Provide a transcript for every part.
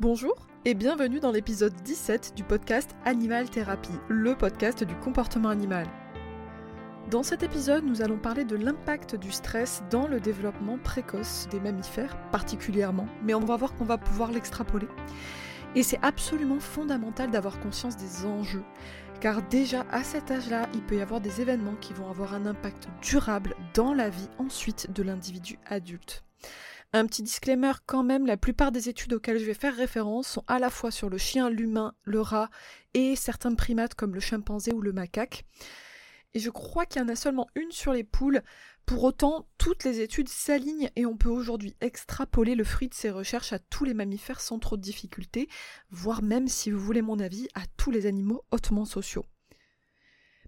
Bonjour et bienvenue dans l'épisode 17 du podcast Animal Thérapie, le podcast du comportement animal. Dans cet épisode, nous allons parler de l'impact du stress dans le développement précoce des mammifères particulièrement, mais on va voir qu'on va pouvoir l'extrapoler. Et c'est absolument fondamental d'avoir conscience des enjeux, car déjà à cet âge-là, il peut y avoir des événements qui vont avoir un impact durable dans la vie ensuite de l'individu adulte. Un petit disclaimer quand même, la plupart des études auxquelles je vais faire référence sont à la fois sur le chien, l'humain, le rat et certains primates comme le chimpanzé ou le macaque. Et je crois qu'il y en a seulement une sur les poules. Pour autant, toutes les études s'alignent et on peut aujourd'hui extrapoler le fruit de ces recherches à tous les mammifères sans trop de difficultés, voire même, si vous voulez mon avis, à tous les animaux hautement sociaux.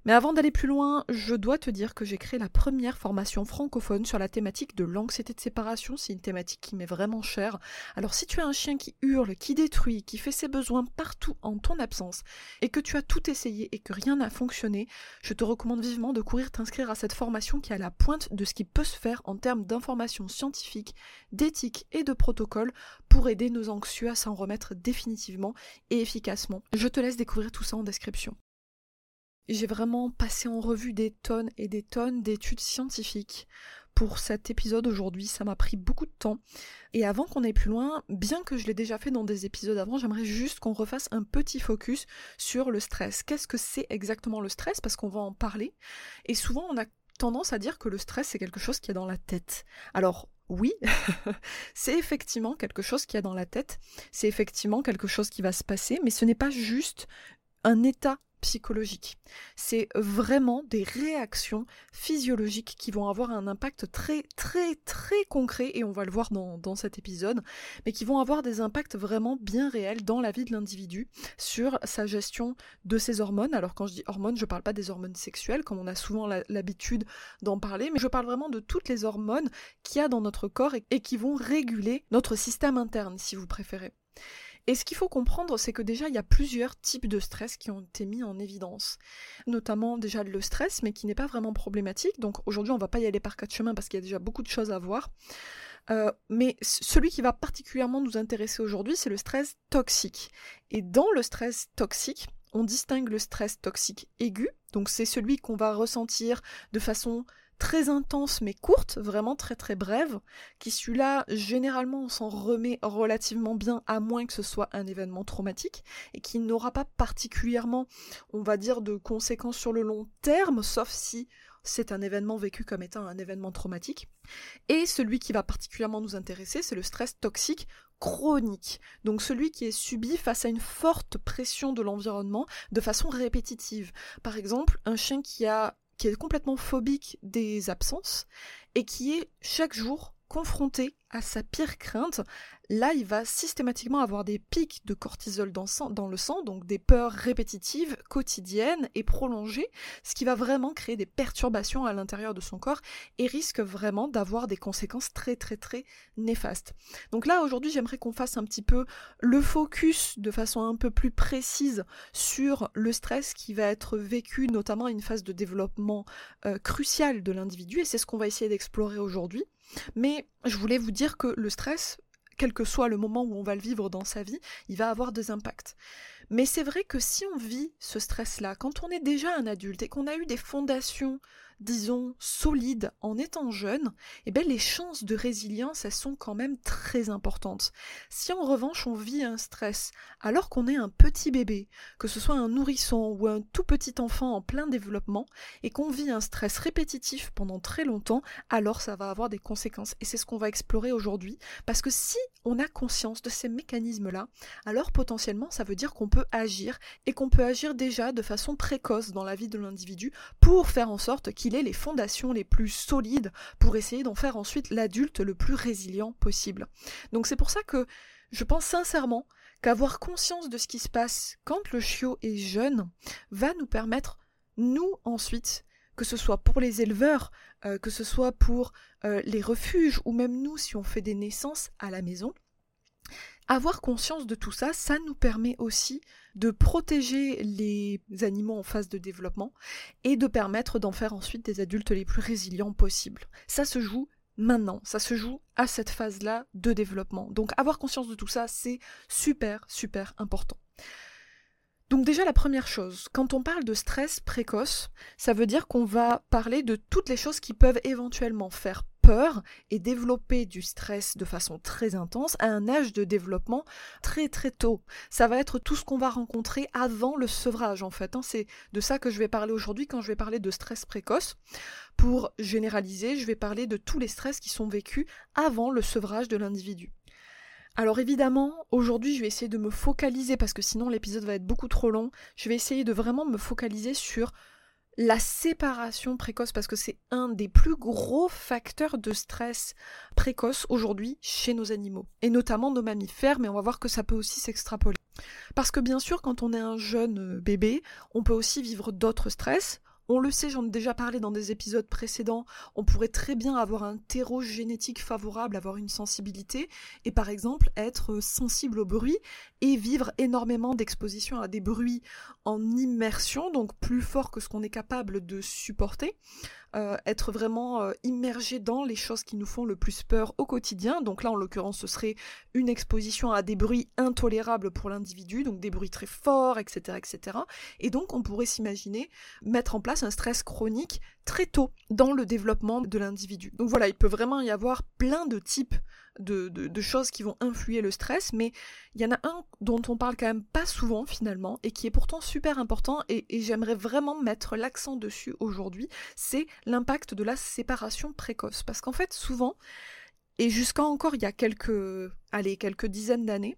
Mais avant d'aller plus loin, je dois te dire que j'ai créé la première formation francophone sur la thématique de l'anxiété de séparation. C'est une thématique qui m'est vraiment chère. Alors si tu as un chien qui hurle, qui détruit, qui fait ses besoins partout en ton absence, et que tu as tout essayé et que rien n'a fonctionné, je te recommande vivement de courir t'inscrire à cette formation qui est à la pointe de ce qui peut se faire en termes d'informations scientifiques, d'éthique et de protocole pour aider nos anxieux à s'en remettre définitivement et efficacement. Je te laisse découvrir tout ça en description. J'ai vraiment passé en revue des tonnes et des tonnes d'études scientifiques pour cet épisode aujourd'hui. Ça m'a pris beaucoup de temps. Et avant qu'on aille plus loin, bien que je l'ai déjà fait dans des épisodes avant, j'aimerais juste qu'on refasse un petit focus sur le stress. Qu'est-ce que c'est exactement le stress? Parce qu'on va en parler. Et souvent, on a tendance à dire que le stress, c'est quelque chose qui est dans la tête. Alors, oui, c'est effectivement quelque chose qui est dans la tête, c'est effectivement quelque chose qui va se passer, mais ce n'est pas juste un état psychologique. C'est vraiment des réactions physiologiques qui vont avoir un impact très très très concret, et on va le voir dans, dans cet épisode, mais qui vont avoir des impacts vraiment bien réels dans la vie de l'individu sur sa gestion de ses hormones. Alors quand je dis hormones, je ne parle pas des hormones sexuelles, comme on a souvent l'habitude d'en parler, mais je parle vraiment de toutes les hormones qu'il y a dans notre corps et qui vont réguler notre système interne, si vous préférez. Et ce qu'il faut comprendre, c'est que déjà, il y a plusieurs types de stress qui ont été mis en évidence. Notamment déjà le stress, mais qui n'est pas vraiment problématique. Donc aujourd'hui, on va pas y aller par quatre chemins parce qu'il y a déjà beaucoup de choses à voir. Euh, mais celui qui va particulièrement nous intéresser aujourd'hui, c'est le stress toxique. Et dans le stress toxique, on distingue le stress toxique aigu, donc c'est celui qu'on va ressentir de façon très intense mais courte, vraiment très très brève, qui celui-là, généralement, on s'en remet relativement bien, à moins que ce soit un événement traumatique, et qui n'aura pas particulièrement, on va dire, de conséquences sur le long terme, sauf si c'est un événement vécu comme étant un événement traumatique. Et celui qui va particulièrement nous intéresser, c'est le stress toxique chronique, donc celui qui est subi face à une forte pression de l'environnement de façon répétitive. Par exemple, un chien qui a qui est complètement phobique des absences et qui est chaque jour confronté à sa pire crainte, là il va systématiquement avoir des pics de cortisol dans, le sang, donc des peurs répétitives, quotidiennes et prolongées, ce qui va vraiment créer des perturbations à l'intérieur de son corps et risque vraiment d'avoir des conséquences très très très néfastes. Donc là aujourd'hui j'aimerais qu'on fasse un petit peu le focus de façon un peu plus précise sur le stress qui va être vécu notamment à une phase de développement euh, cruciale de l'individu et c'est ce qu'on va essayer d'explorer aujourd'hui. Mais je voulais vous dire que le stress, quel que soit le moment où on va le vivre dans sa vie, il va avoir des impacts. Mais c'est vrai que si on vit ce stress-là, quand on est déjà un adulte et qu'on a eu des fondations disons, solide en étant jeune, eh bien, les chances de résilience, elles sont quand même très importantes. Si en revanche on vit un stress alors qu'on est un petit bébé, que ce soit un nourrisson ou un tout petit enfant en plein développement, et qu'on vit un stress répétitif pendant très longtemps, alors ça va avoir des conséquences. Et c'est ce qu'on va explorer aujourd'hui, parce que si on a conscience de ces mécanismes-là, alors potentiellement ça veut dire qu'on peut agir, et qu'on peut agir déjà de façon précoce dans la vie de l'individu pour faire en sorte qu'il ait les fondations les plus solides pour essayer d'en faire ensuite l'adulte le plus résilient possible. Donc c'est pour ça que je pense sincèrement qu'avoir conscience de ce qui se passe quand le chiot est jeune va nous permettre, nous ensuite, que ce soit pour les éleveurs, euh, que ce soit pour euh, les refuges, ou même nous si on fait des naissances à la maison, avoir conscience de tout ça, ça nous permet aussi de protéger les animaux en phase de développement et de permettre d'en faire ensuite des adultes les plus résilients possibles. Ça se joue maintenant. Ça se joue à cette phase-là de développement. Donc avoir conscience de tout ça, c'est super, super important. Donc déjà la première chose, quand on parle de stress précoce, ça veut dire qu'on va parler de toutes les choses qui peuvent éventuellement faire peur et développer du stress de façon très intense à un âge de développement très très tôt. Ça va être tout ce qu'on va rencontrer avant le sevrage en fait. Hein. C'est de ça que je vais parler aujourd'hui quand je vais parler de stress précoce. Pour généraliser, je vais parler de tous les stress qui sont vécus avant le sevrage de l'individu. Alors évidemment, aujourd'hui je vais essayer de me focaliser parce que sinon l'épisode va être beaucoup trop long. Je vais essayer de vraiment me focaliser sur la séparation précoce parce que c'est un des plus gros facteurs de stress précoce aujourd'hui chez nos animaux et notamment nos mammifères mais on va voir que ça peut aussi s'extrapoler. Parce que bien sûr quand on est un jeune bébé, on peut aussi vivre d'autres stress, on le sait, j'en ai déjà parlé dans des épisodes précédents, on pourrait très bien avoir un terreau génétique favorable, avoir une sensibilité, et par exemple être sensible au bruit et vivre énormément d'exposition à des bruits en immersion, donc plus fort que ce qu'on est capable de supporter. Euh, être vraiment euh, immergé dans les choses qui nous font le plus peur au quotidien. Donc là, en l'occurrence, ce serait une exposition à des bruits intolérables pour l'individu, donc des bruits très forts, etc., etc. Et donc, on pourrait s'imaginer mettre en place un stress chronique très tôt dans le développement de l'individu. Donc voilà, il peut vraiment y avoir plein de types de, choses qui vont influer le stress, mais il y en a un dont on parle quand même pas souvent finalement, et qui est pourtant super important, et, j'aimerais vraiment mettre l'accent dessus aujourd'hui, c'est l'impact de la séparation précoce. Parce qu'en fait, souvent, et jusqu'à encore il y a quelques, allez, quelques dizaines d'années,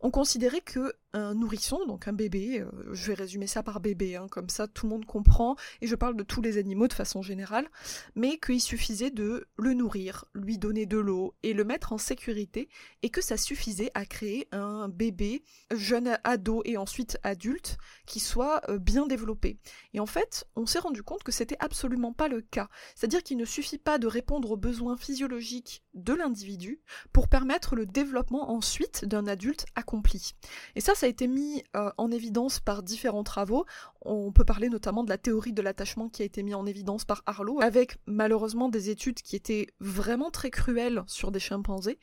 on considérait que un nourrisson, donc un bébé, euh, je vais résumer ça par bébé, hein, comme ça tout le monde comprend, et je parle de tous les animaux de façon générale, mais qu'il suffisait de le nourrir, lui donner de l'eau et le mettre en sécurité, et que ça suffisait à créer un bébé, jeune ado et ensuite adulte, qui soit euh, bien développé. Et en fait, on s'est rendu compte que c'était absolument pas le cas. C'est-à-dire qu'il ne suffit pas de répondre aux besoins physiologiques de l'individu pour permettre le développement ensuite d'un adulte accompli. Et ça, ça a été mis euh, en évidence par différents travaux. On peut parler notamment de la théorie de l'attachement qui a été mis en évidence par Harlow, avec malheureusement des études qui étaient vraiment très cruelles sur des chimpanzés,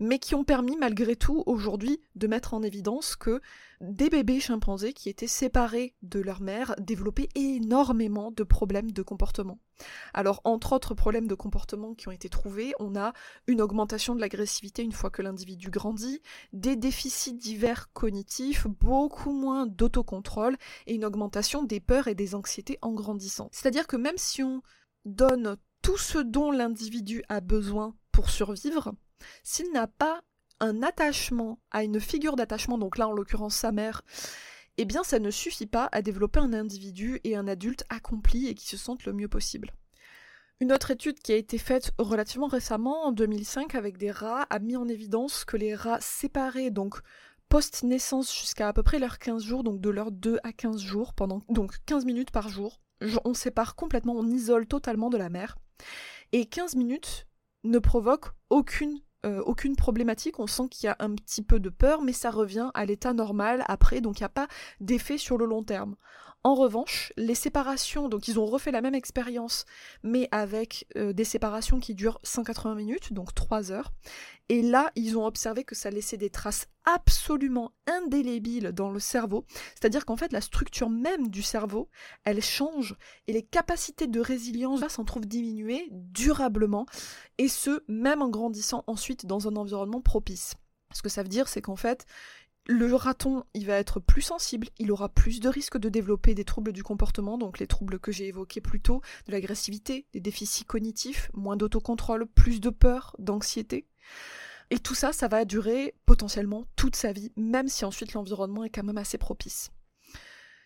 mais qui ont permis malgré tout aujourd'hui de mettre en évidence que des bébés chimpanzés qui étaient séparés de leur mère développaient énormément de problèmes de comportement. Alors, entre autres problèmes de comportement qui ont été trouvés, on a une augmentation de l'agressivité une fois que l'individu grandit, des déficits divers cognitifs, beaucoup moins d'autocontrôle et une augmentation des peurs et des anxiétés en grandissant. C'est-à-dire que même si on donne tout ce dont l'individu a besoin pour survivre, s'il n'a pas un attachement à une figure d'attachement, donc là en l'occurrence sa mère, eh bien ça ne suffit pas à développer un individu et un adulte accompli et qui se sentent le mieux possible. Une autre étude qui a été faite relativement récemment, en 2005, avec des rats, a mis en évidence que les rats séparés, donc post-naissance jusqu'à à peu près leurs 15 jours, donc de leurs 2 à 15 jours, pendant donc 15 minutes par jour, on sépare complètement, on isole totalement de la mère, et 15 minutes ne provoquent aucune euh, aucune problématique, on sent qu'il y a un petit peu de peur, mais ça revient à l'état normal après, donc il n'y a pas d'effet sur le long terme. En revanche, les séparations, donc ils ont refait la même expérience, mais avec euh, des séparations qui durent 180 minutes, donc 3 heures. Et là, ils ont observé que ça laissait des traces absolument indélébiles dans le cerveau. C'est-à-dire qu'en fait, la structure même du cerveau, elle change et les capacités de résilience s'en trouvent diminuées durablement, et ce, même en grandissant ensuite dans un environnement propice. Ce que ça veut dire, c'est qu'en fait, le raton, il va être plus sensible, il aura plus de risques de développer des troubles du comportement, donc les troubles que j'ai évoqués plus tôt, de l'agressivité, des déficits cognitifs, moins d'autocontrôle, plus de peur, d'anxiété. Et tout ça, ça va durer potentiellement toute sa vie, même si ensuite l'environnement est quand même assez propice.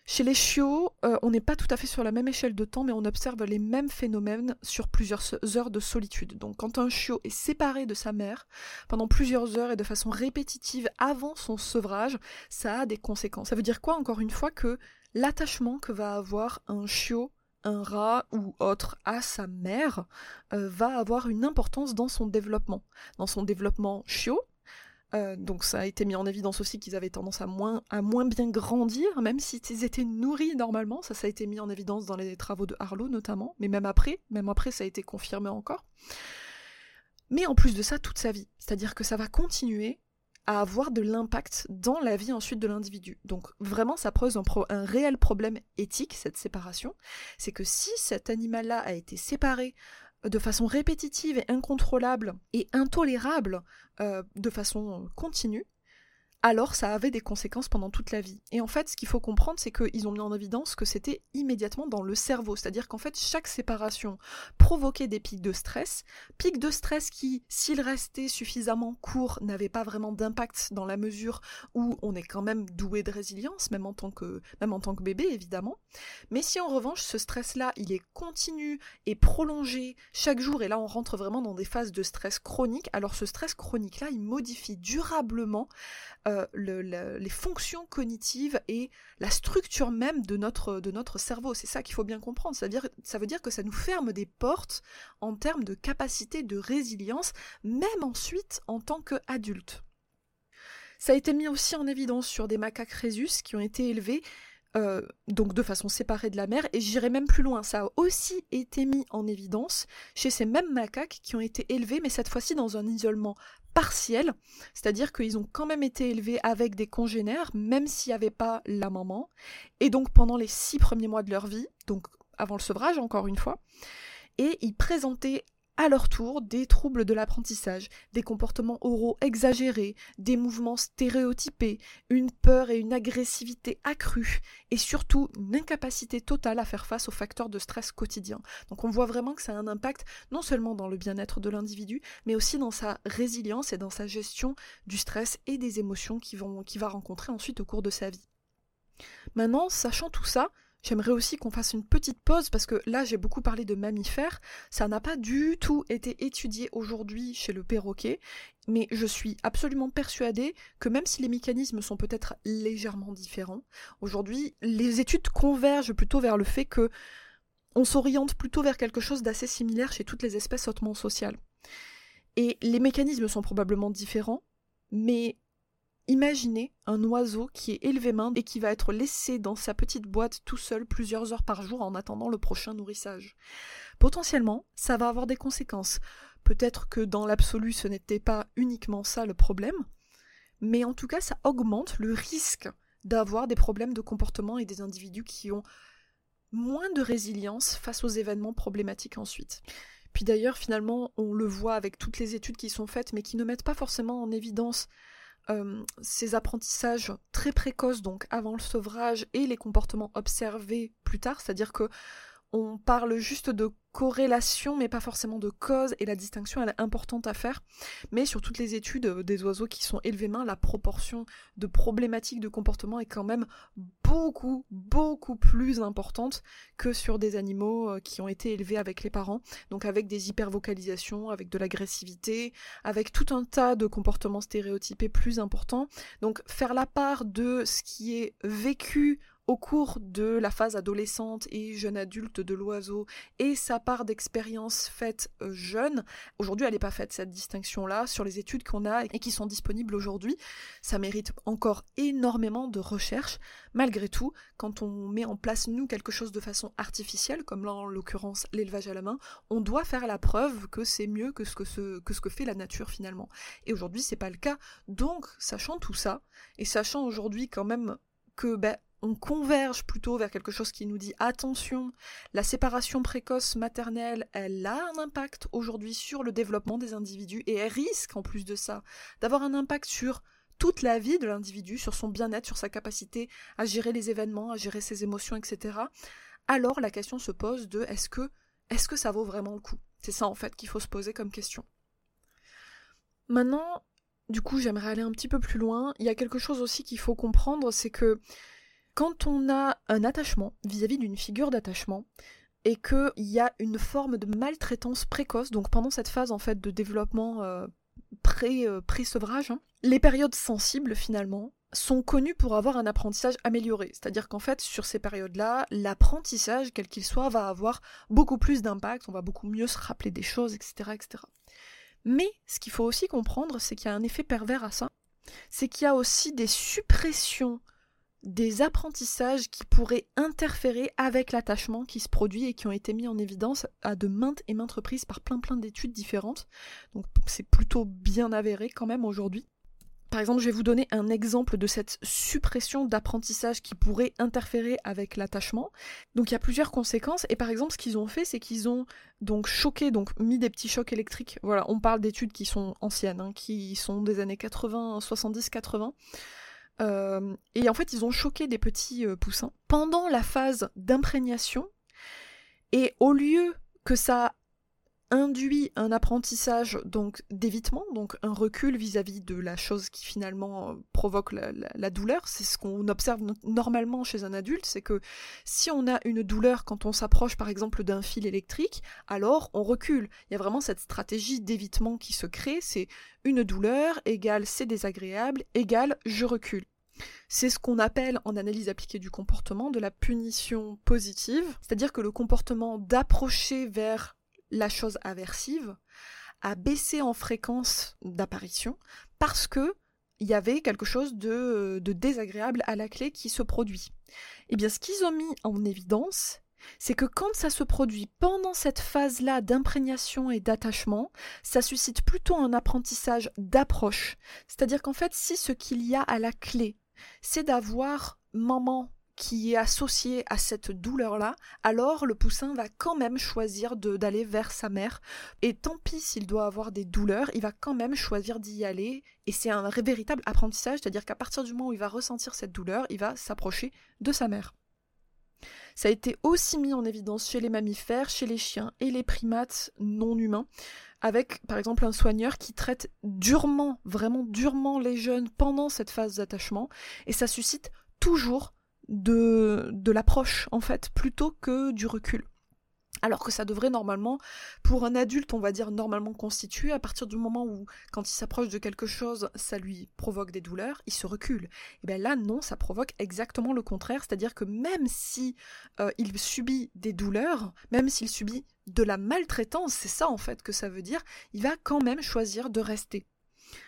Chez les chiots, euh, on n'est pas tout à fait sur la même échelle de temps, mais on observe les mêmes phénomènes sur plusieurs heures de solitude. Donc quand un chiot est séparé de sa mère pendant plusieurs heures et de façon répétitive avant son sevrage, ça a des conséquences. Ça veut dire quoi encore une fois que l'attachement que va avoir un chiot un rat ou autre à sa mère euh, va avoir une importance dans son développement? Dans son développement chiot, euh, donc ça a été mis en évidence aussi qu'ils avaient tendance à moins, à moins bien grandir, même s'ils étaient nourris normalement. Ça, ça a été mis en évidence dans les travaux de Harlow notamment, mais même après, même après, ça a été confirmé encore. mais en plus de ça toute sa vie. C'est-à-dire que ça va continuer à avoir de l'impact dans la vie ensuite de l'individu. Donc vraiment, ça pose un, un, réel problème éthique, cette séparation. C'est que si cet animal-là a été séparé de façon répétitive et incontrôlable et intolérable euh, de façon continue, alors ça avait des conséquences pendant toute la vie. Et en fait, ce qu'il faut comprendre, c'est qu'ils ont mis en évidence que c'était immédiatement dans le cerveau, c'est-à-dire qu'en fait, chaque séparation provoquait des pics de stress, pics de stress qui, s'ils restaient suffisamment courts, n'avaient pas vraiment d'impact dans la mesure où on est quand même doué de résilience, même en tant que, bébé, évidemment. Mais si en revanche, ce stress-là, il est continu et prolongé chaque jour, et là, on rentre vraiment dans des phases de stress chronique, alors ce stress chronique-là, il modifie durablement euh, les fonctions cognitives et la structure même de notre, de notre cerveau. C'est ça qu'il faut bien comprendre. Ça veut, dire, ça veut dire que ça nous ferme des portes en termes de capacité de résilience, même ensuite en tant qu'adulte. Ça a été mis aussi en évidence sur des macaques rhésus qui ont été élevés euh, donc de façon séparée de la mère, et j'irai même plus loin, ça a aussi été mis en évidence chez ces mêmes macaques qui ont été élevés, mais cette fois-ci dans un isolement partiel, c'est-à-dire qu'ils ont quand même été élevés avec des congénères, même s'il n'y avait pas la maman, et donc pendant les six premiers mois de leur vie, donc avant le sevrage encore une fois, et ils présentaient à leur tour des troubles de l'apprentissage, des comportements oraux exagérés, des mouvements stéréotypés, une peur et une agressivité accrues, et surtout une incapacité totale à faire face aux facteurs de stress quotidien. Donc on voit vraiment que ça a un impact non seulement dans le bien-être de l'individu, mais aussi dans sa résilience et dans sa gestion du stress et des émotions qu'il va rencontrer ensuite au cours de sa vie. Maintenant, sachant tout ça, J'aimerais aussi qu'on fasse une petite pause parce que là j'ai beaucoup parlé de mammifères, ça n'a pas du tout été étudié aujourd'hui chez le perroquet, mais je suis absolument persuadée que même si les mécanismes sont peut-être légèrement différents, aujourd'hui les études convergent plutôt vers le fait que on s'oriente plutôt vers quelque chose d'assez similaire chez toutes les espèces hautement sociales. Et les mécanismes sont probablement différents, mais Imaginez un oiseau qui est élevé main et qui va être laissé dans sa petite boîte tout seul plusieurs heures par jour en attendant le prochain nourrissage. Potentiellement, ça va avoir des conséquences. Peut-être que dans l'absolu, ce n'était pas uniquement ça le problème, mais en tout cas, ça augmente le risque d'avoir des problèmes de comportement et des individus qui ont moins de résilience face aux événements problématiques ensuite. Puis d'ailleurs, finalement, on le voit avec toutes les études qui sont faites, mais qui ne mettent pas forcément en évidence euh, ces apprentissages très précoces, donc avant le sevrage, et les comportements observés plus tard, c'est-à-dire que on parle juste de corrélation, mais pas forcément de cause, et la distinction elle est importante à faire. Mais sur toutes les études euh, des oiseaux qui sont élevés main, la proportion de problématiques de comportement est quand même beaucoup, beaucoup plus importante que sur des animaux euh, qui ont été élevés avec les parents, donc avec des hypervocalisations, avec de l'agressivité, avec tout un tas de comportements stéréotypés plus importants. Donc faire la part de ce qui est vécu au cours de la phase adolescente et jeune adulte de l'oiseau et sa part d'expérience faite euh, jeune, aujourd'hui elle n'est pas faite cette distinction-là sur les études qu'on a et qui sont disponibles aujourd'hui. Ça mérite encore énormément de recherche. Malgré tout, quand on met en place nous quelque chose de façon artificielle, comme là en l'occurrence l'élevage à la main, on doit faire la preuve que c'est mieux que ce que, que ce que fait la nature finalement. Et aujourd'hui c'est pas le cas. Donc, sachant tout ça, et sachant aujourd'hui quand même que ben, on converge plutôt vers quelque chose qui nous dit attention, la séparation précoce maternelle, elle a un impact aujourd'hui sur le développement des individus et elle risque en plus de ça d'avoir un impact sur toute la vie de l'individu, sur son bien-être, sur sa capacité à gérer les événements, à gérer ses émotions, etc. Alors la question se pose de est-ce que est-ce que ça vaut vraiment le coup? C'est ça en fait qu'il faut se poser comme question. Maintenant, du coup, j'aimerais aller un petit peu plus loin. Il y a quelque chose aussi qu'il faut comprendre, c'est que quand on a un attachement vis-à-vis d'une figure d'attachement, et qu'il y a une forme de maltraitance précoce, donc pendant cette phase en fait de développement euh, euh, pré-sevrage, hein, les périodes sensibles finalement sont connues pour avoir un apprentissage amélioré. C'est-à-dire qu'en fait, sur ces périodes-là, l'apprentissage, quel qu'il soit, va avoir beaucoup plus d'impact, on va beaucoup mieux se rappeler des choses, etc. etc. Mais ce qu'il faut aussi comprendre, c'est qu'il y a un effet pervers à ça. C'est qu'il y a aussi des suppressions des apprentissages qui pourraient interférer avec l'attachement qui se produit et qui ont été mis en évidence à de maintes et maintes reprises par plein plein d'études différentes. Donc c'est plutôt bien avéré quand même aujourd'hui. Par exemple, je vais vous donner un exemple de cette suppression d'apprentissage qui pourrait interférer avec l'attachement. Donc il y a plusieurs conséquences et par exemple ce qu'ils ont fait c'est qu'ils ont donc choqué, donc mis des petits chocs électriques. Voilà, on parle d'études qui sont anciennes, hein, qui sont des années 80, 70, 80. Et en fait, ils ont choqué des petits euh, poussins pendant la phase d'imprégnation. Et au lieu que ça induit un apprentissage donc d'évitement, donc un recul vis-à-vis de la chose qui finalement euh, provoque la, douleur. C'est ce qu'on observe normalement chez un adulte, c'est que si on a une douleur quand on s'approche par exemple d'un fil électrique, alors on recule. Il y a vraiment cette stratégie d'évitement qui se crée, c'est une douleur égale c'est désagréable égale je recule. C'est ce qu'on appelle en analyse appliquée du comportement de la punition positive, c'est-à-dire que le comportement d'approcher vers la chose aversive a baissé en fréquence d'apparition parce que il y avait quelque chose de, désagréable à la clé qui se produit. Eh bien, ce qu'ils ont mis en évidence, c'est que quand ça se produit pendant cette phase-là d'imprégnation et d'attachement, ça suscite plutôt un apprentissage d'approche. C'est-à-dire qu'en fait, si ce qu'il y a à la clé, c'est d'avoir maman qui est associé à cette douleur-là, alors le poussin va quand même choisir d'aller vers sa mère. Et tant pis s'il doit avoir des douleurs, il va quand même choisir d'y aller. Et c'est un véritable apprentissage, c'est-à-dire qu'à partir du moment où il va ressentir cette douleur, il va s'approcher de sa mère. Ça a été aussi mis en évidence chez les mammifères, chez les chiens et les primates non humains, avec par exemple un soigneur qui traite durement, vraiment durement les jeunes pendant cette phase d'attachement, et ça suscite toujours de, de l'approche, en fait, plutôt que du recul. Alors que ça devrait normalement, pour un adulte, on va dire normalement constitué, à partir du moment où, quand il s'approche de quelque chose, ça lui provoque des douleurs, il se recule. Et bien là, non, ça provoque exactement le contraire, c'est-à-dire que même si euh, il subit des douleurs, même s'il subit de la maltraitance, c'est ça en fait que ça veut dire, il va quand même choisir de rester.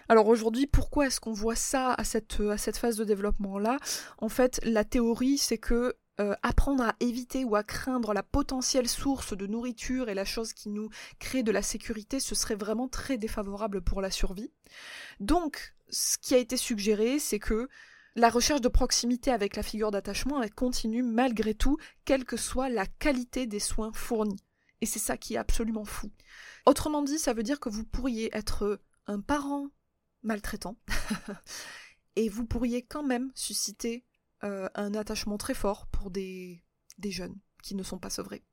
Alors aujourd'hui, pourquoi est-ce qu'on voit ça à cette, cette phase de développement-là? En fait, la théorie, c'est que euh, apprendre à éviter ou à craindre la potentielle source de nourriture et la chose qui nous crée de la sécurité, ce serait vraiment très défavorable pour la survie. Donc, ce qui a été suggéré, c'est que la recherche de proximité avec la figure d'attachement, continue malgré tout, quelle que soit la qualité des soins fournis. Et c'est ça qui est absolument fou. Autrement dit, ça veut dire que vous pourriez être un parent maltraitant, et vous pourriez quand même susciter euh, un attachement très fort pour des, des jeunes qui ne sont pas sevrés.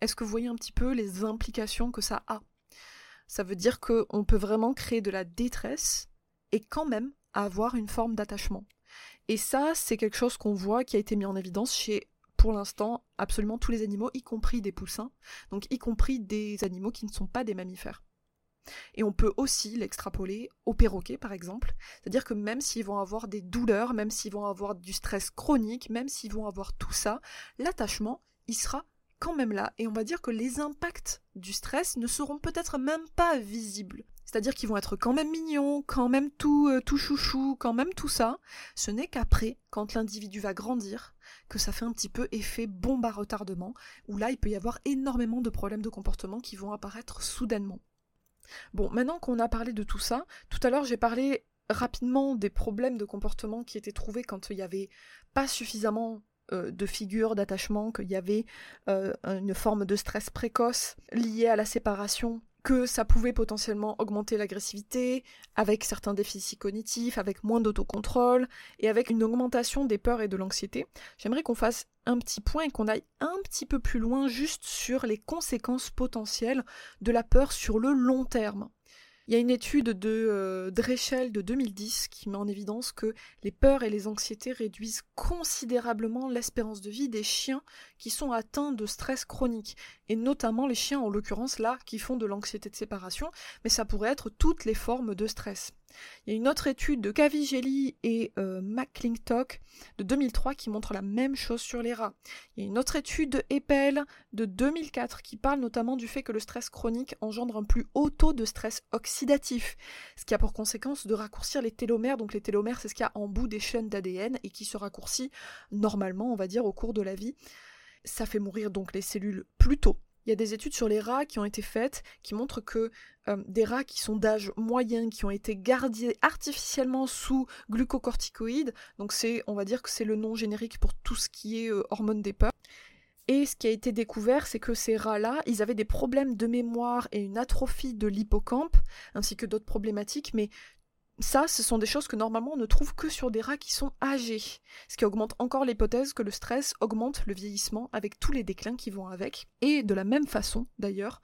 Est-ce que vous voyez un petit peu les implications que ça a? Ça veut dire qu'on peut vraiment créer de la détresse et quand même avoir une forme d'attachement. Et ça, c'est quelque chose qu'on voit qui a été mis en évidence chez, pour l'instant, absolument tous les animaux, y compris des poussins, donc y compris des animaux qui ne sont pas des mammifères. Et on peut aussi l'extrapoler aux perroquets, par exemple. C'est-à-dire que même s'ils vont avoir des douleurs, même s'ils vont avoir du stress chronique, même s'ils vont avoir tout ça, l'attachement, il sera quand même là. Et on va dire que les impacts du stress ne seront peut-être même pas visibles. C'est-à-dire qu'ils vont être quand même mignons, quand même tout, euh, tout chouchou, quand même tout ça. Ce n'est qu'après, quand l'individu va grandir, que ça fait un petit peu effet bombe à retardement, où là il peut y avoir énormément de problèmes de comportement qui vont apparaître soudainement. Bon, maintenant qu'on a parlé de tout ça, tout à l'heure j'ai parlé rapidement des problèmes de comportement qui étaient trouvés quand il n'y avait pas suffisamment euh, de figures d'attachement, qu'il y avait euh, une forme de stress précoce liée à la séparation que ça pouvait potentiellement augmenter l'agressivité, avec certains déficits cognitifs, avec moins d'autocontrôle, et avec une augmentation des peurs et de l'anxiété. J'aimerais qu'on fasse un petit point et qu'on aille un petit peu plus loin juste sur les conséquences potentielles de la peur sur le long terme. Il y a une étude de euh, de 2010 qui met en évidence que les peurs et les anxiétés réduisent considérablement l'espérance de vie des chiens qui sont atteints de stress chronique, et notamment les chiens en l'occurrence là qui font de l'anxiété de séparation, mais ça pourrait être toutes les formes de stress. Il y a une autre étude de Cavigeli et euh, McClintock de 2003 qui montre la même chose sur les rats. Il y a une autre étude de Eppel de 2004 qui parle notamment du fait que le stress chronique engendre un plus haut taux de stress oxydatif, ce qui a pour conséquence de raccourcir les télomères. Donc les télomères, c'est ce qu'il y a en bout des chaînes d'ADN et qui se raccourcit normalement, on va dire, au cours de la vie. Ça fait mourir donc les cellules plus tôt. Il y a des études sur les rats qui ont été faites qui montrent que euh, des rats qui sont d'âge moyen, qui ont été gardés artificiellement sous glucocorticoïdes, donc c'est, on va dire que c'est le nom générique pour tout ce qui est euh, hormone des peurs. Et ce qui a été découvert, c'est que ces rats-là, ils avaient des problèmes de mémoire et une atrophie de l'hippocampe, ainsi que d'autres problématiques, mais ça, ce sont des choses que normalement on ne trouve que sur des rats qui sont âgés, ce qui augmente encore l'hypothèse que le stress augmente le vieillissement avec tous les déclins qui vont avec. Et de la même façon, d'ailleurs,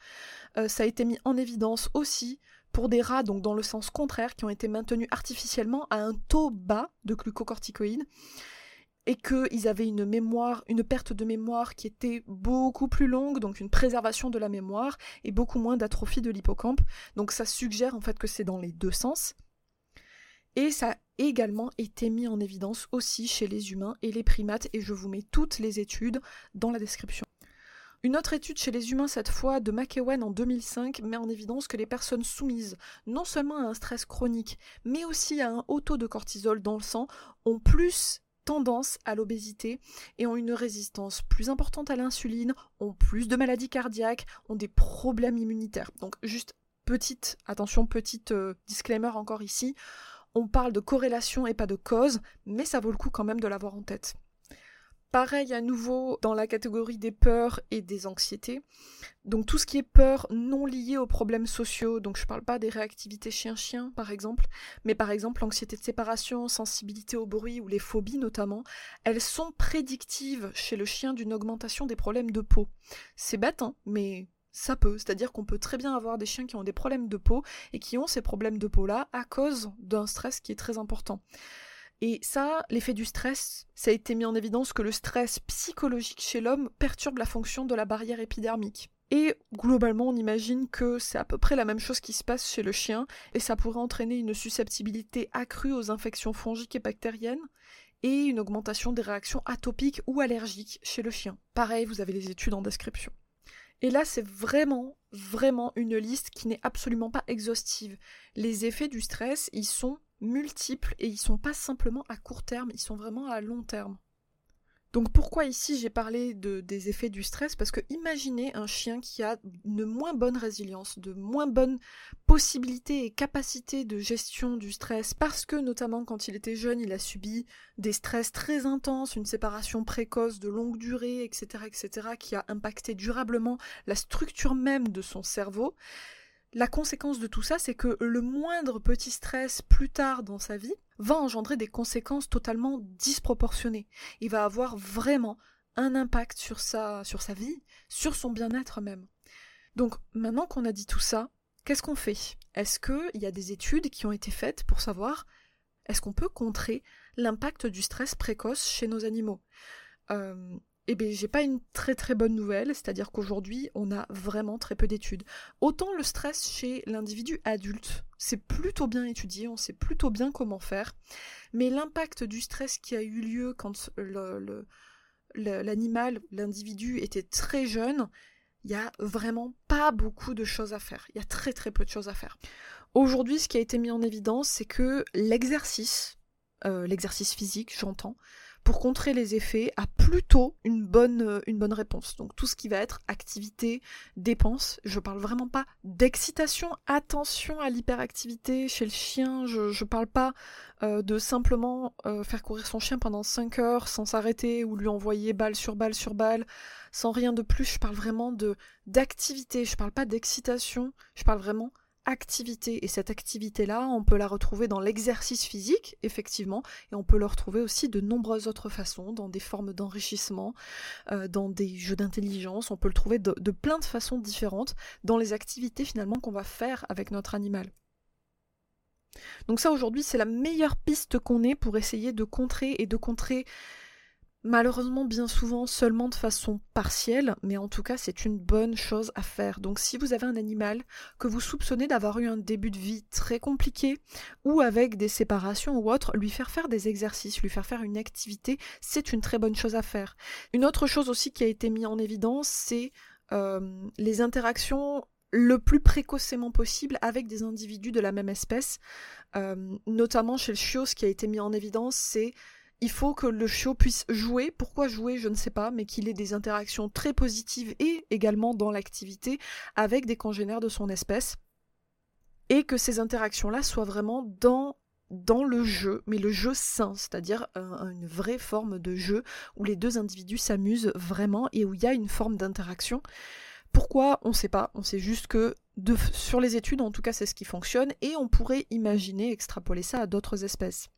euh, ça a été mis en évidence aussi pour des rats, donc dans le sens contraire, qui ont été maintenus artificiellement à un taux bas de glucocorticoïdes, et qu'ils avaient une mémoire, une perte de mémoire qui était beaucoup plus longue, donc une préservation de la mémoire, et beaucoup moins d'atrophie de l'hippocampe. Donc ça suggère en fait que c'est dans les deux sens. Et ça a également été mis en évidence aussi chez les humains et les primates, et je vous mets toutes les études dans la description. Une autre étude chez les humains, cette fois de McEwen en 2005, met en évidence que les personnes soumises non seulement à un stress chronique, mais aussi à un haut taux de cortisol dans le sang, ont plus tendance à l'obésité et ont une résistance plus importante à l'insuline, ont plus de maladies cardiaques, ont des problèmes immunitaires. Donc juste petite, attention, petite euh, disclaimer encore ici, on parle de corrélation et pas de cause, mais ça vaut le coup quand même de l'avoir en tête. Pareil à nouveau dans la catégorie des peurs et des anxiétés. Donc tout ce qui est peur non lié aux problèmes sociaux, donc je parle pas des réactivités chien-chien par exemple, mais par exemple l'anxiété de séparation, sensibilité au bruit ou les phobies notamment, elles sont prédictives chez le chien d'une augmentation des problèmes de peau. C'est bête, hein, mais ça peut, c'est-à-dire qu'on peut très bien avoir des chiens qui ont des problèmes de peau et qui ont ces problèmes de peau-là à cause d'un stress qui est très important. Et ça, l'effet du stress, ça a été mis en évidence que le stress psychologique chez l'homme perturbe la fonction de la barrière épidermique. Et globalement, on imagine que c'est à peu près la même chose qui se passe chez le chien, et ça pourrait entraîner une susceptibilité accrue aux infections fongiques et bactériennes, et une augmentation des réactions atopiques ou allergiques chez le chien. Pareil, vous avez les études en description. Et là, c'est vraiment, vraiment une liste qui n'est absolument pas exhaustive. Les effets du stress, ils sont multiples et ils sont pas simplement à court terme, ils sont vraiment à long terme. Donc pourquoi ici j'ai parlé de, des effets du stress? Parce que imaginez un chien qui a une moins bonne résilience, de moins bonnes possibilités et capacités de gestion du stress, parce que notamment quand il était jeune, il a subi des stress très intenses, une séparation précoce de longue durée, etc., etc., qui a impacté durablement la structure même de son cerveau. La conséquence de tout ça, c'est que le moindre petit stress plus tard dans sa vie va engendrer des conséquences totalement disproportionnées. Il va avoir vraiment un impact sur sa, vie, sur son bien-être même. Donc maintenant qu'on a dit tout ça, qu'est-ce qu'on fait? Est-ce qu'il y a des études qui ont été faites pour savoir est-ce qu'on peut contrer l'impact du stress précoce chez nos animaux? Euh, eh bien, j'ai pas une très très bonne nouvelle, c'est-à-dire qu'aujourd'hui, on a vraiment très peu d'études. Autant le stress chez l'individu adulte, c'est plutôt bien étudié, on sait plutôt bien comment faire, mais l'impact du stress qui a eu lieu quand l'animal, l'individu était très jeune, il y a vraiment pas beaucoup de choses à faire. Il y a très très peu de choses à faire. Aujourd'hui, ce qui a été mis en évidence, c'est que l'exercice, euh, l'exercice physique, j'entends, pour contrer les effets a plutôt une bonne, euh, une bonne réponse. Donc tout ce qui va être activité, dépense, je parle vraiment pas d'excitation, attention à l'hyperactivité chez le chien, je, je parle pas euh, de simplement euh, faire courir son chien pendant 5 heures sans s'arrêter ou lui envoyer balle sur balle sur balle sans rien de plus, je parle vraiment d'activité, je parle pas d'excitation, je parle vraiment activité. Et cette activité-là, on peut la retrouver dans l'exercice physique, effectivement, et on peut le retrouver aussi de nombreuses autres façons, dans des formes d'enrichissement, euh, dans des jeux d'intelligence, on peut le trouver de, de plein de façons différentes dans les activités finalement qu'on va faire avec notre animal. Donc ça aujourd'hui c'est la meilleure piste qu'on ait pour essayer de contrer et de contrer Malheureusement, bien souvent seulement de façon partielle, mais en tout cas, c'est une bonne chose à faire. Donc, si vous avez un animal que vous soupçonnez d'avoir eu un début de vie très compliqué, ou avec des séparations ou autre, lui faire faire des exercices, lui faire faire une activité, c'est une très bonne chose à faire. Une autre chose aussi qui a été mise en évidence, c'est euh, les interactions le plus précocement possible avec des individus de la même espèce. Euh, notamment chez le chiot, ce qui a été mis en évidence, c'est il faut que le chiot puisse jouer. Pourquoi jouer, je ne sais pas, mais qu'il ait des interactions très positives et également dans l'activité avec des congénères de son espèce. Et que ces interactions-là soient vraiment dans, le jeu, mais le jeu sain, c'est-à-dire une vraie forme de jeu où les deux individus s'amusent vraiment et où il y a une forme d'interaction. Pourquoi? On ne sait pas, on sait juste que sur les études, en tout cas, c'est ce qui fonctionne, et on pourrait imaginer extrapoler ça à d'autres espèces.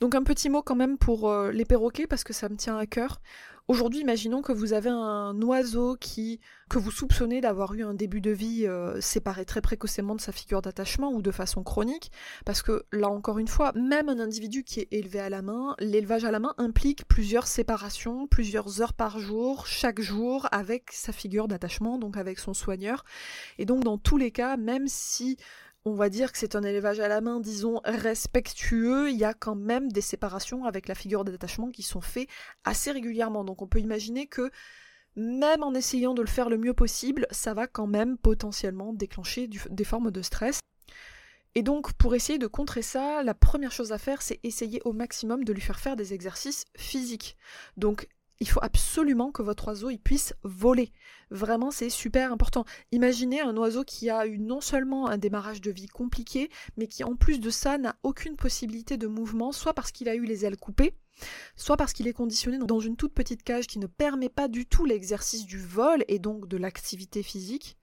Donc un petit mot quand même pour euh, les perroquets parce que ça me tient à cœur. Aujourd'hui, imaginons que vous avez un oiseau qui que vous soupçonnez d'avoir eu un début de vie euh, séparé très précocement de sa figure d'attachement ou de façon chronique, parce que là encore une fois, même un individu qui est élevé à la main, l'élevage à la main implique plusieurs séparations, plusieurs heures par jour, chaque jour, avec sa figure d'attachement, donc avec son soigneur. Et donc dans tous les cas, même si on va dire que c'est un élevage à la main, disons, respectueux, il y a quand même des séparations avec la figure d'attachement qui sont faites assez régulièrement. Donc on peut imaginer que même en essayant de le faire le mieux possible, ça va quand même potentiellement déclencher des formes de stress. Et donc, pour essayer de contrer ça, la première chose à faire, c'est essayer au maximum de lui faire faire des exercices physiques. Donc, il faut absolument que votre oiseau il puisse voler. Vraiment, c'est super important. Imaginez un oiseau qui a eu non seulement un démarrage de vie compliqué, mais qui en plus de ça n'a aucune possibilité de mouvement, soit parce qu'il a eu les ailes coupées, soit parce qu'il est conditionné dans une toute petite cage qui ne permet pas du tout l'exercice du vol et donc de l'activité physique.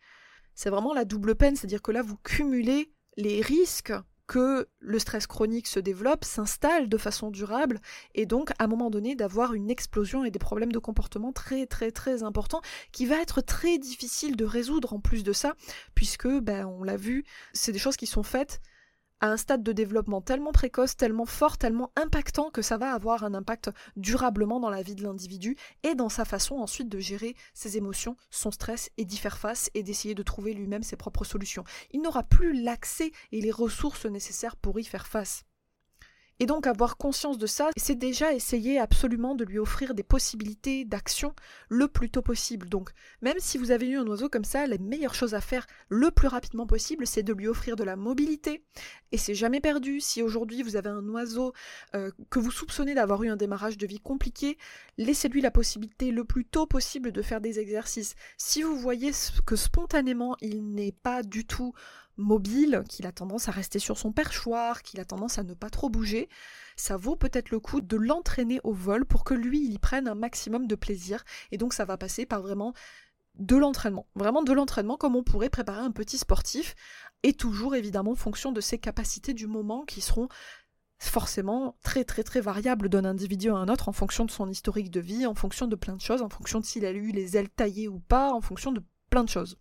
C'est vraiment la double peine, c'est-à-dire que là vous cumulez les risques que le stress chronique se développe, s'installe de façon durable, et donc à un moment donné d'avoir une explosion et des problèmes de comportement très très très importants qui va être très difficile de résoudre en plus de ça, puisque ben on l'a vu, c'est des choses qui sont faites à un stade de développement tellement précoce, tellement fort, tellement impactant que ça va avoir un impact durablement dans la vie de l'individu et dans sa façon ensuite de gérer ses émotions, son stress et d'y faire face et d'essayer de trouver lui-même ses propres solutions. Il n'aura plus l'accès et les ressources nécessaires pour y faire face. Et donc avoir conscience de ça, c'est déjà essayer absolument de lui offrir des possibilités d'action le plus tôt possible. Donc même si vous avez eu un oiseau comme ça, la meilleure chose à faire le plus rapidement possible, c'est de lui offrir de la mobilité. Et c'est jamais perdu. Si aujourd'hui vous avez un oiseau euh, que vous soupçonnez d'avoir eu un démarrage de vie compliqué, laissez-lui la possibilité le plus tôt possible de faire des exercices. Si vous voyez que spontanément il n'est pas du tout mobile, qu'il a tendance à rester sur son perchoir, qu'il a tendance à ne pas trop bouger, ça vaut peut-être le coup de l'entraîner au vol pour que lui, il y prenne un maximum de plaisir. Et donc ça va passer par vraiment de l'entraînement. Vraiment de l'entraînement comme on pourrait préparer un petit sportif, et toujours évidemment en fonction de ses capacités du moment qui seront forcément très très très variables d'un individu à un autre en fonction de son historique de vie, en fonction de plein de choses, en fonction de s'il a eu les ailes taillées ou pas, en fonction de plein de choses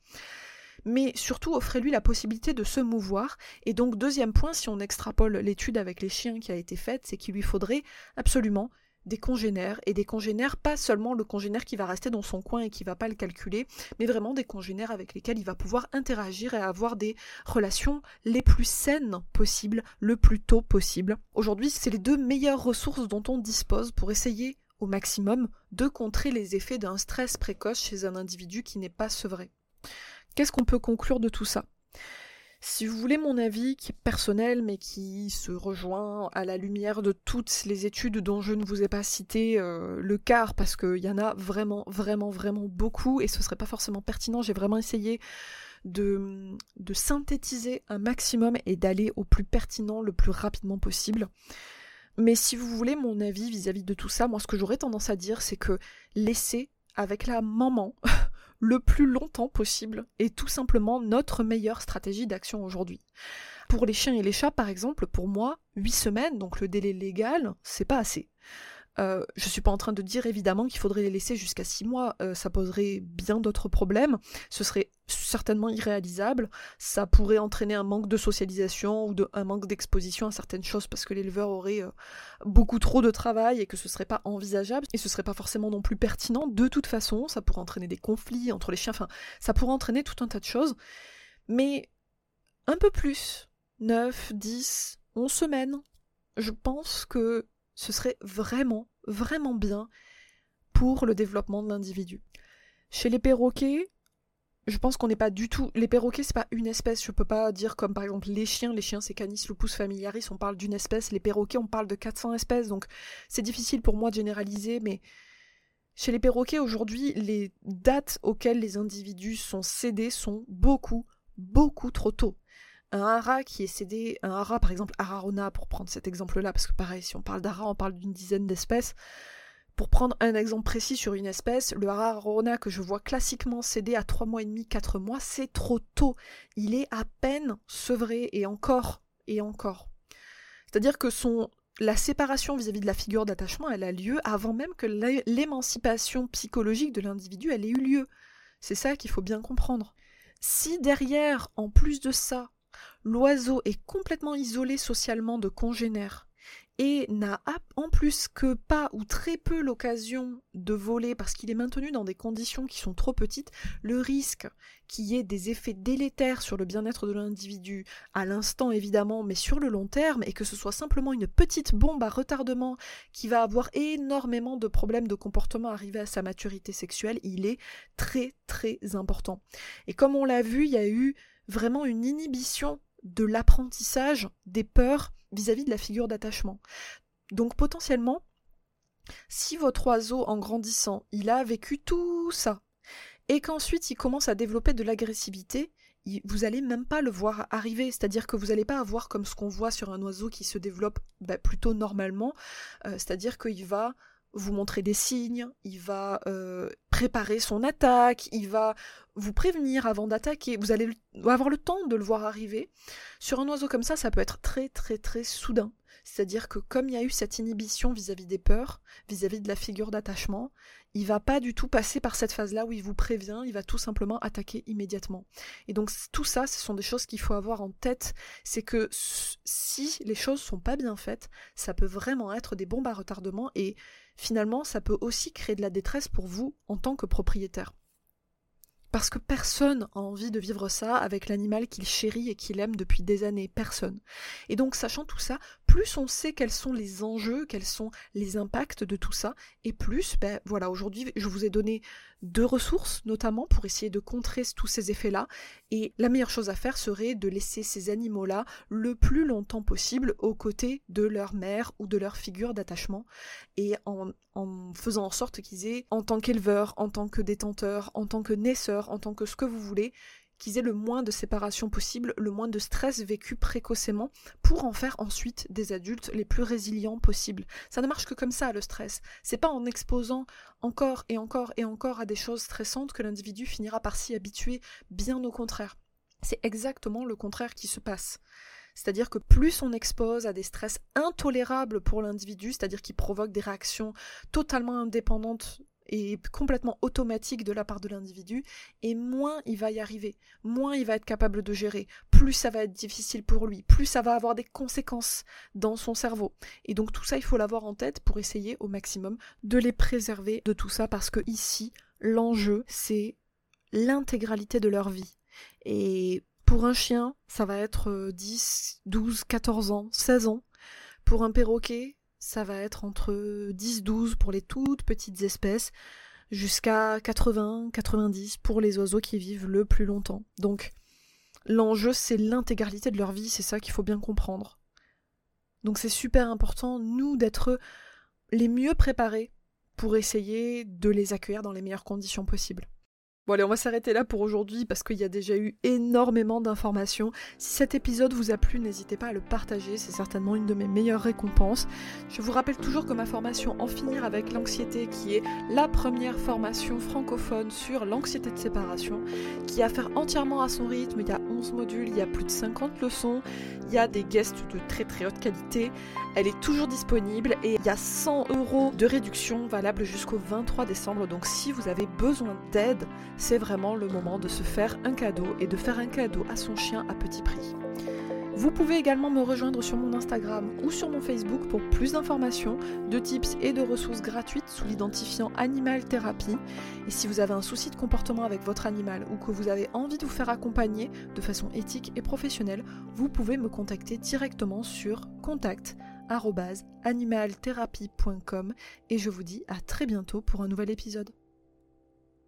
mais surtout offrez-lui la possibilité de se mouvoir. Et donc deuxième point, si on extrapole l'étude avec les chiens qui a été faite, c'est qu'il lui faudrait absolument des congénères, et des congénères, pas seulement le congénère qui va rester dans son coin et qui va pas le calculer, mais vraiment des congénères avec lesquels il va pouvoir interagir et avoir des relations les plus saines possibles, le plus tôt possible. Aujourd'hui, c'est les deux meilleures ressources dont on dispose pour essayer au maximum de contrer les effets d'un stress précoce chez un individu qui n'est pas sevré. Qu'est-ce qu'on peut conclure de tout ça? Si vous voulez mon avis, qui est personnel, mais qui se rejoint à la lumière de toutes les études dont je ne vous ai pas cité euh, le quart, parce qu'il y en a vraiment, vraiment, vraiment beaucoup, et ce serait pas forcément pertinent, j'ai vraiment essayé de, de synthétiser un maximum et d'aller au plus pertinent le plus rapidement possible. Mais si vous voulez mon avis vis à -vis de tout ça, moi ce que j'aurais tendance à dire, c'est que laissez avec la maman le plus longtemps possible est tout simplement notre meilleure stratégie d'action aujourd'hui. Pour les chiens et les chats, par exemple, pour moi, 8 semaines, donc le délai légal, c'est pas assez. Euh, je suis pas en train de dire évidemment qu'il faudrait les laisser jusqu'à 6 mois, euh, ça poserait bien d'autres problèmes, ce serait certainement irréalisable, ça pourrait entraîner un manque de socialisation ou un manque d'exposition à certaines choses parce que l'éleveur aurait euh, beaucoup trop de travail et que ce serait pas envisageable et ce serait pas forcément non plus pertinent. De toute façon, ça pourrait entraîner des conflits entre les chiens, enfin ça pourrait entraîner tout un tas de choses, mais un peu plus, 9, 10, 11 semaines, je pense que ce serait vraiment, vraiment bien pour le développement de l'individu. Chez les perroquets, je pense qu'on n'est pas du tout. Les perroquets, c'est pas une espèce. Je peux pas dire comme par exemple les chiens. Les chiens, c'est Canis lupus familiaris. On parle d'une espèce. Les perroquets, on parle de 400 espèces. Donc c'est difficile pour moi de généraliser. Mais chez les perroquets, aujourd'hui, les dates auxquelles les individus sont cédés sont beaucoup, beaucoup trop tôt un hara qui est cédé, un hara par exemple Ararona pour prendre cet exemple-là, parce que pareil, si on parle d'ara, on parle d'une dizaine d'espèces. Pour prendre un exemple précis sur une espèce, le Ararona que je vois classiquement cédé à 3 mois et demi, 4 mois, c'est trop tôt. Il est à peine sevré et encore, et encore. C'est-à-dire que la séparation vis-à-vis de la figure d'attachement, elle a lieu avant même que l'émancipation psychologique de l'individu, ait eu lieu. C'est ça qu'il faut bien comprendre. Si derrière, en plus de ça, l'oiseau est complètement isolé socialement de congénères et n'a en plus que pas ou très peu l'occasion de voler parce qu'il est maintenu dans des conditions qui sont trop petites, le risque qu'il y ait des effets délétères sur le bien-être de l'individu, à l'instant évidemment, mais sur le long terme, et que ce soit simplement une petite bombe à retardement qui va avoir énormément de problèmes de comportement arrivé à sa maturité sexuelle, il est très très important. Et comme on l'a vu, il y a eu vraiment une inhibition de l'apprentissage des peurs vis-à-vis de la figure d'attachement. Donc potentiellement, si votre oiseau, en grandissant, il a vécu tout ça, et qu'ensuite il commence à développer de l'agressivité, vous allez même pas le voir arriver, c'est-à-dire que vous n'allez pas avoir comme ce qu'on voit sur un oiseau qui se développe bah, plutôt normalement, euh, c'est-à-dire qu'il va vous montrer des signes, il va euh, préparer son attaque, il va vous prévenir avant d'attaquer, vous allez avoir le temps de le voir arriver. Sur un oiseau comme ça, ça peut être très très très soudain. C'est-à-dire que comme il y a eu cette inhibition vis-à-vis des peurs, vis-à-vis de la figure d'attachement, il va pas du tout passer par cette phase-là où il vous prévient, il va tout simplement attaquer immédiatement. Et donc tout ça, ce sont des choses qu'il faut avoir en tête, c'est que si les choses sont pas bien faites, ça peut vraiment être des bombes à retardement et finalement, ça peut aussi créer de la détresse pour vous en tant que propriétaire. Parce que personne a envie de vivre ça avec l'animal qu'il chérit et qu'il aime depuis des années. Personne. Et donc, sachant tout ça, plus on sait quels sont les enjeux, quels sont les impacts de tout ça, et plus, ben voilà, aujourd'hui, je vous ai donné deux ressources, notamment pour essayer de contrer tous ces effets-là. Et la meilleure chose à faire serait de laisser ces animaux-là le plus longtemps possible aux côtés de leur mère ou de leur figure d'attachement, et en, en faisant en sorte qu'ils aient, en tant qu'éleveur, en tant que détenteur, en tant que naisseur, en tant que ce que vous voulez, qu'ils aient le moins de séparation possible, le moins de stress vécu précocement, pour en faire ensuite des adultes les plus résilients possibles. Ça ne marche que comme ça, le stress. C'est pas en exposant encore et encore et encore à des choses stressantes que l'individu finira par s'y habituer, bien au contraire. C'est exactement le contraire qui se passe. C'est-à-dire que plus on expose à des stress intolérables pour l'individu, c'est-à-dire qui provoquent des réactions totalement indépendantes et complètement automatique de la part de l'individu, et moins il va y arriver, moins il va être capable de gérer, plus ça va être difficile pour lui, plus ça va avoir des conséquences dans son cerveau. Et donc tout ça, il faut l'avoir en tête pour essayer au maximum de les préserver de tout ça, parce que ici, l'enjeu, c'est l'intégralité de leur vie. Et pour un chien, ça va être 10, 12, 14 ans, 16 ans. Pour un perroquet, ça va être entre 10-12 pour les toutes petites espèces, jusqu'à 80-90 pour les oiseaux qui vivent le plus longtemps. Donc l'enjeu c'est l'intégralité de leur vie, c'est ça qu'il faut bien comprendre. Donc c'est super important, nous, d'être les mieux préparés pour essayer de les accueillir dans les meilleures conditions possibles. Bon allez, on va s'arrêter là pour aujourd'hui parce qu'il y a déjà eu énormément d'informations. Si cet épisode vous a plu, n'hésitez pas à le partager, c'est certainement une de mes meilleures récompenses. Je vous rappelle toujours que ma formation En finir avec l'anxiété, qui est la première formation francophone sur l'anxiété de séparation, qui a à faire entièrement à son rythme, il a 11 ce module, il y a plus de 50 leçons, il y a des guests de très très haute qualité, elle est toujours disponible et il y a 100 euros de réduction valable jusqu'au 23 décembre. Donc si vous avez besoin d'aide, c'est vraiment le moment de se faire un cadeau et de faire un cadeau à son chien à petit prix. Vous pouvez également me rejoindre sur mon Instagram ou sur mon Facebook pour plus d'informations, de tips et de ressources gratuites sous l'identifiant Animal Thérapie. Et si vous avez un souci de comportement avec votre animal ou que vous avez envie de vous faire accompagner de façon éthique et professionnelle, vous pouvez me contacter directement sur contact@animaltherapie.com et je vous dis à très bientôt pour un nouvel épisode.